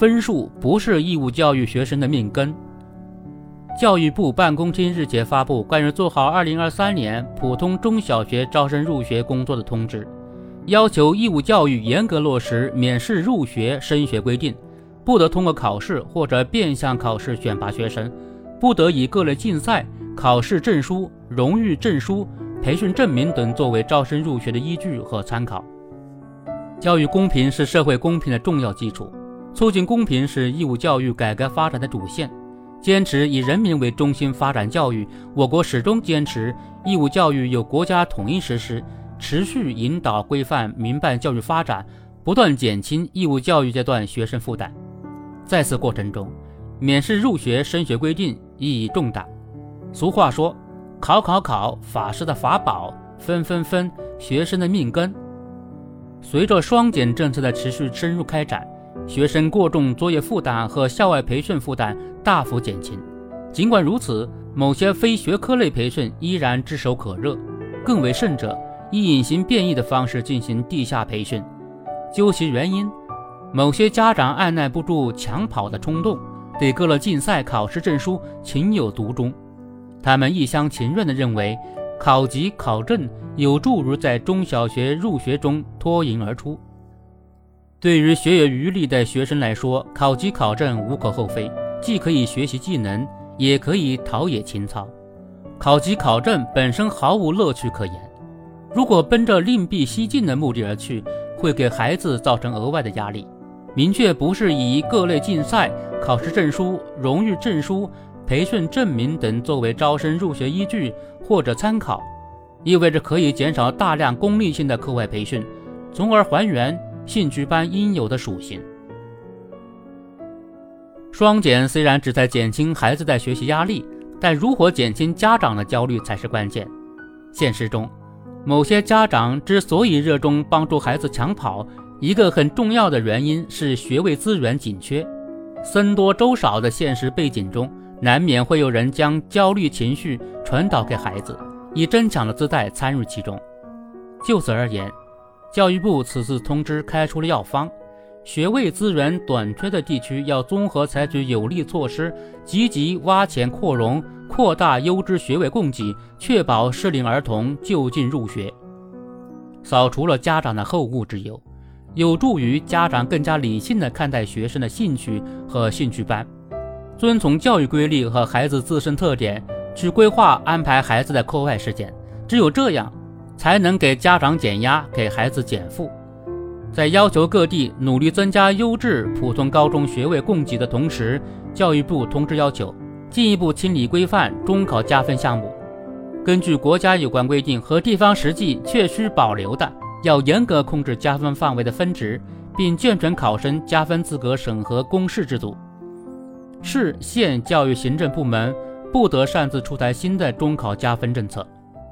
分数不是义务教育学生的命根。教育部办公厅日前发布关于做好2023年普通中小学招生入学工作的通知，要求义务教育严格落实免试入学升学规定，不得通过考试或者变相考试选拔学生，不得以各类竞赛、考试证书、荣誉证书、培训证明等作为招生入学的依据和参考。教育公平是社会公平的重要基础，促进公平是义务教育改革发展的主线。坚持以人民为中心发展教育，我国始终坚持义务教育由国家统一实施，持续引导规范民办教育发展，不断减轻义务教育阶段学生负担。在此过程中，免试入学升学规定意义重大。俗话说：“考考考，法师的法宝；分分分，学生的命根。”随着双减政策的持续深入开展。学生过重作业负担和校外培训负担大幅减轻。尽管如此，某些非学科类培训依然炙手可热。更为甚者，以隐形变异的方式进行地下培训。究其原因，某些家长按耐不住抢跑的冲动，对各类竞赛考试证书情有独钟。他们一厢情愿地认为，考级考证有助于在中小学入学中脱颖而出。对于学有余力的学生来说，考级考证无可厚非，既可以学习技能，也可以陶冶情操。考级考证本身毫无乐趣可言，如果奔着另辟蹊径的目的而去，会给孩子造成额外的压力。明确不是以各类竞赛、考试证书、荣誉证书、培训证明等作为招生入学依据或者参考，意味着可以减少大量功利性的课外培训，从而还原。兴趣班应有的属性。双减虽然旨在减轻孩子的学习压力，但如何减轻家长的焦虑才是关键。现实中，某些家长之所以热衷帮助孩子抢跑，一个很重要的原因是学位资源紧缺。僧多粥少的现实背景中，难免会有人将焦虑情绪传导给孩子，以争抢的姿态参与其中。就此而言。教育部此次通知开出了药方：学位资源短缺的地区要综合采取有力措施，积极挖潜扩容，扩大优质学位供给，确保适龄儿童就近入学，扫除了家长的后顾之忧，有助于家长更加理性地看待学生的兴趣和兴趣班，遵从教育规律和孩子自身特点去规划安排孩子的课外时间。只有这样。才能给家长减压，给孩子减负。在要求各地努力增加优质普通高中学位供给的同时，教育部通知要求进一步清理规范中考加分项目。根据国家有关规定和地方实际确需保留的，要严格控制加分范围的分值，并健全考生加分资格审核公示制度。市县教育行政部门不得擅自出台新的中考加分政策。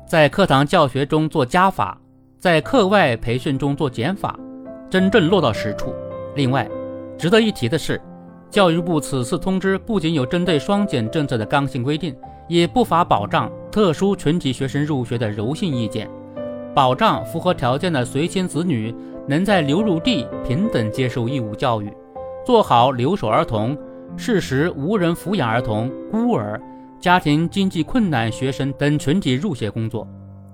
在课堂教学中做加法，在课外培训中做减法，真正落到实处。另外，值得一提的是，教育部此次通知不仅有针对双减政策的刚性规定，也不乏保障特殊群体学生入学的柔性意见，保障符合条件的随迁子女能在流入地平等接受义务教育，做好留守儿童、适时无人抚养儿童、孤儿。家庭经济困难学生等群体入学工作，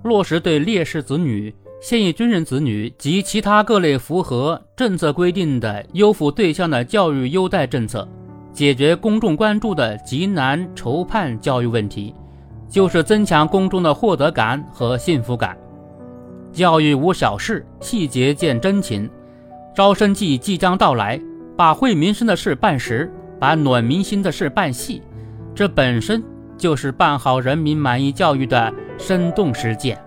落实对烈士子女、现役军人子女及其他各类符合政策规定的优抚对象的教育优待政策，解决公众关注的极难筹盼教育问题，就是增强公众的获得感和幸福感。教育无小事，细节见真情。招生季即将到来，把惠民生的事办实，把暖民心的事办细，这本身。就是办好人民满意教育的生动实践。